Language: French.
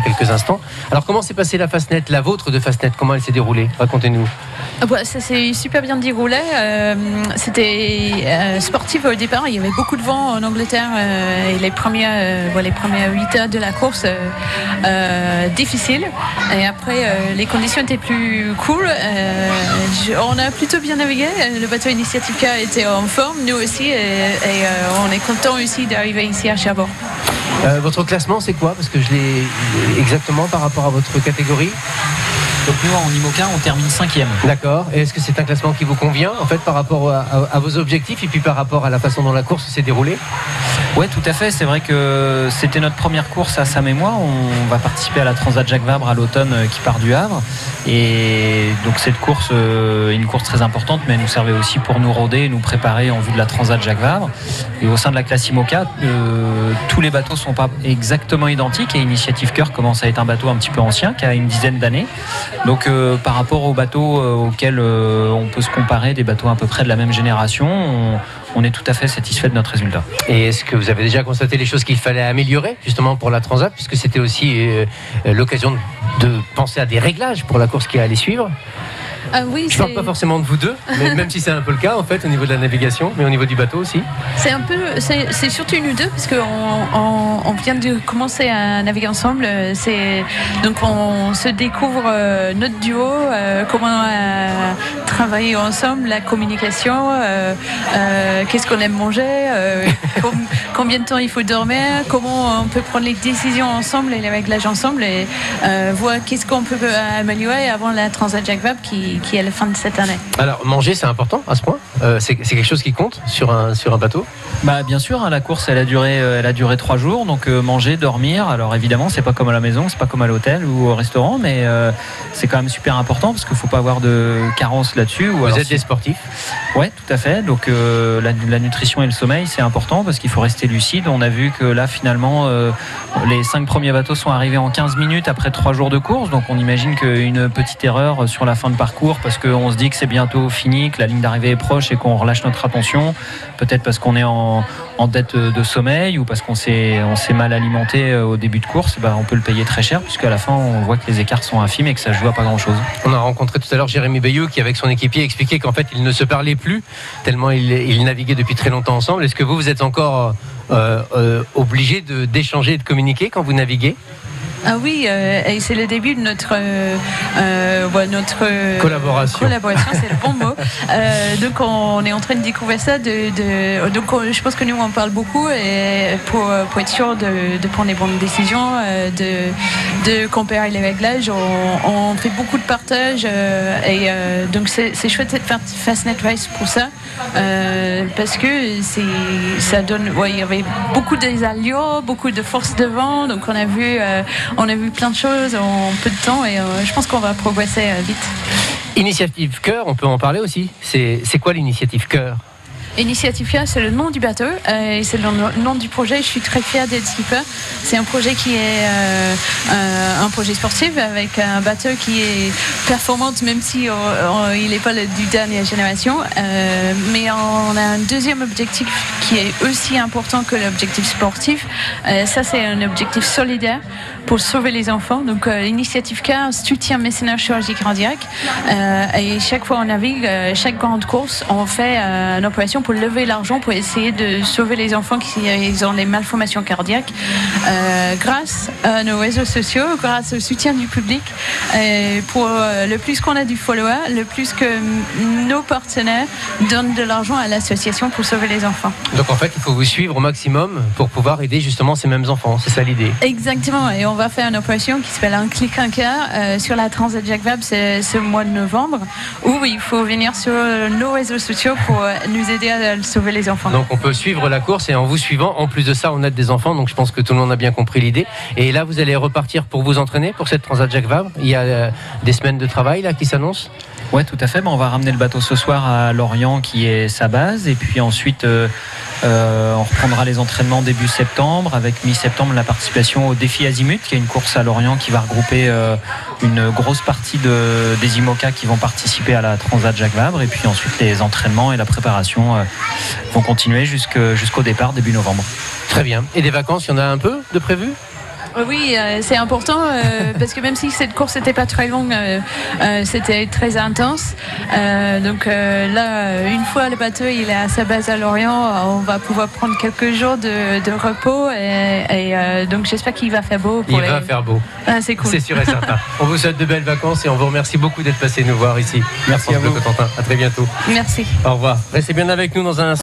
quelques instants. Alors comment s'est passée la Fastnet, la vôtre de Fastnet? Comment elle s'est déroulée? Racontez-nous. Ah bah, ça s'est super bien déroulé. Euh, C'était euh, sportif au départ. Il y avait beaucoup de vent en Angleterre euh, et les premières, les premières 8 heures de la course difficiles. Et après, les conditions étaient plus cool. On a plutôt bien navigué. Le bateau Initiative était en forme, nous aussi, et, on est content aussi d'arriver ici à Cherbourg. Euh, votre classement c'est quoi? Parce que je l'ai exactement par rapport à votre catégorie. Donc nous en IMOCA on termine cinquième. D'accord. Et est-ce que c'est un classement qui vous convient? En fait par rapport à, à- à vos objectifs et puis par rapport à la façon dont la course s'est déroulée? Ouais tout à fait, c'est vrai que c'était notre première course à Sam et. On va participer à la Transat Jacques Vabre à l'automne euh, qui part du Havre. Et donc cette course euh, est une course très importante, mais elle nous servait aussi pour nous rôder, nous préparer en vue de la Transat Jacques Vabre. Et au sein de la classe IMOCA, euh, tous les bateaux sont pas exactement identiques et Initiative Cœur commence à être un bateau un petit peu ancien, qui a une dizaine d'années. Donc par rapport aux bateaux auxquels on peut se comparer, des bateaux à peu près de la même génération, on, on est tout à fait satisfait de notre résultat. Et est-ce que vous avez déjà constaté les choses qu'il fallait améliorer justement pour la Transat puisque c'était aussi euh, euh, l'occasion de penser à des réglages pour la course qui allait suivre? Ah oui, Je parle c'est- pas forcément de vous deux, mais même si c'est un peu le cas en fait au niveau de la navigation, mais au niveau du bateau aussi. C'est un peu, c'est surtout nous deux parce qu'on on, on vient de commencer à naviguer ensemble. euh, C'est donc on se découvre euh, notre duo, euh, comment euh, travailler ensemble, la communication, euh, euh, qu'est-ce qu'on aime manger, euh, com- combien de temps il faut dormir, comment on peut prendre les décisions ensemble et les réglages ensemble et euh, voir qu'est-ce qu'on peut améliorer avant la Transat Jacques Vabre qui, qui est à la fin de cette année. Alors manger c'est important à ce point. Euh, c'est quelque chose qui compte sur un sur un bateau? Bah bien sûr, hein, la course elle a duré, elle a duré trois jours, donc euh, manger, dormir. Alors évidemment, c'est pas comme à la maison, c'est pas comme à l'hôtel ou au restaurant, mais euh, c'est quand même super important parce qu'il faut pas avoir de carence là-dessus. Vous alors êtes des sportifs. Ouais, tout à fait. Donc euh, la, la nutrition et le sommeil, c'est important parce qu'il faut rester lucide. On a vu que là, finalement, euh, les cinq premiers bateaux sont arrivés en 15 minutes après trois jours de course. Donc on imagine qu'une petite erreur sur la fin de parcours parce qu'on se dit que c'est bientôt fini, que la ligne d'arrivée est proche et qu'on relâche notre attention. Peut-être parce qu'on est en, en dette de sommeil ou parce qu'on s'est mal alimenté euh, au début de course. Bah, on peut le payer très cher puisqu'à la fin, on voit que les écarts sont infimes et que ça se joue à pas grand-chose. On a rencontré tout à l'heure Jérémy Bayeux qui avec son équipier expliquait qu'en fait ils ne se parlaient plus tellement ils, naviguaient depuis très longtemps ensemble. Est-ce que vous vous êtes encore euh, euh, obligé d'échanger et de communiquer quand vous naviguez? Ah oui, euh, et c'est le début de notre euh, euh, ouais, notre Collaboration. Collaboration, c'est le bon mot. Euh, donc on est en train de découvrir ça. De, de- donc on- je pense que nous on parle beaucoup et pour, pour être sûr de, de prendre les bonnes décisions, euh, de, de comparer les réglages, on, on fait beaucoup de partage euh, et euh, donc c'est chouette de faire Fastnet Race pour ça euh, parce que c'est ça donne. ouais, il y avait beaucoup des allures, beaucoup de force de vent, donc on a vu euh, on a vu plein de choses en peu de temps et euh, je pense qu'on va progresser euh, vite. Initiative Cœur, on peut en parler aussi. C'est c'est quoi l'initiative Cœur? Initiative Cœur, c'est le nom du bateau euh, et c'est le nom- du projet. Je suis très fière d'être skipper. C'est un projet qui est euh, euh, un projet sportif avec un bateau qui est performant, même si il n'est pas le- du dernière génération. Mais on a un deuxième objectif qui est aussi important que l'objectif sportif. Ça, c'est un objectif solidaire pour sauver les enfants. Donc, l'initiative CAR soutient mécénat chirurgie cardiaque. Et chaque fois on navigue, chaque grande course, on fait une opération pour lever l'argent pour essayer de sauver les enfants qui ils ont des malformations cardiaques. Euh, grâce à nos réseaux sociaux, grâce au soutien du public, euh, pour euh, le plus qu'on a du follower, le plus que nos partenaires donnent de l'argent à l'association pour sauver les enfants. Donc en fait il faut vous suivre au maximum pour pouvoir aider justement ces mêmes enfants. C'est ça l'idée. Exactement, et on va faire une opération qui s'appelle un clic un cœur euh, sur la Transat Jacques Vabre ce, mois de novembre, où il faut venir sur nos réseaux sociaux pour euh, nous aider sauver les enfants. Donc on peut suivre la course et en vous suivant, en plus de ça, on aide des enfants. Donc je pense que tout le monde a bien compris l'idée. Et là, vous allez repartir pour vous entraîner pour cette Transat Jacques Vabre. Il y a euh, des semaines de travail là qui s'annoncent? Ouais, tout à fait. On va ramener le bateau ce soir à Lorient, qui est sa base, et puis ensuite euh, euh, on reprendra les entraînements début septembre, avec mi-septembre la participation au défi Azimut, qui est une course à Lorient qui va regrouper euh, une grosse partie de, des IMOCA qui vont participer à la Transat Jacques Vabre, et puis ensuite les entraînements et la préparation vont continuer jusqu'au départ début novembre. Très bien. Et des vacances, il y en a un peu de prévu? Oui, euh, c'est important euh, parce que même si cette course n'était pas très longue, euh, euh, c'était très intense. Euh, donc euh, là, une fois le bateau il est à sa base à Lorient, on va pouvoir prendre quelques jours de, de repos et, et, euh, donc j'espère qu'il va faire beau. Il Pour les... va faire beau. Ah, c'est cool. C'est sûr et certain. On vous souhaite de belles vacances et on vous remercie beaucoup d'être passé nous voir ici. Merci à France Bleu vous. Cotentin. À très bientôt. Merci. Au revoir. Restez bien avec nous dans un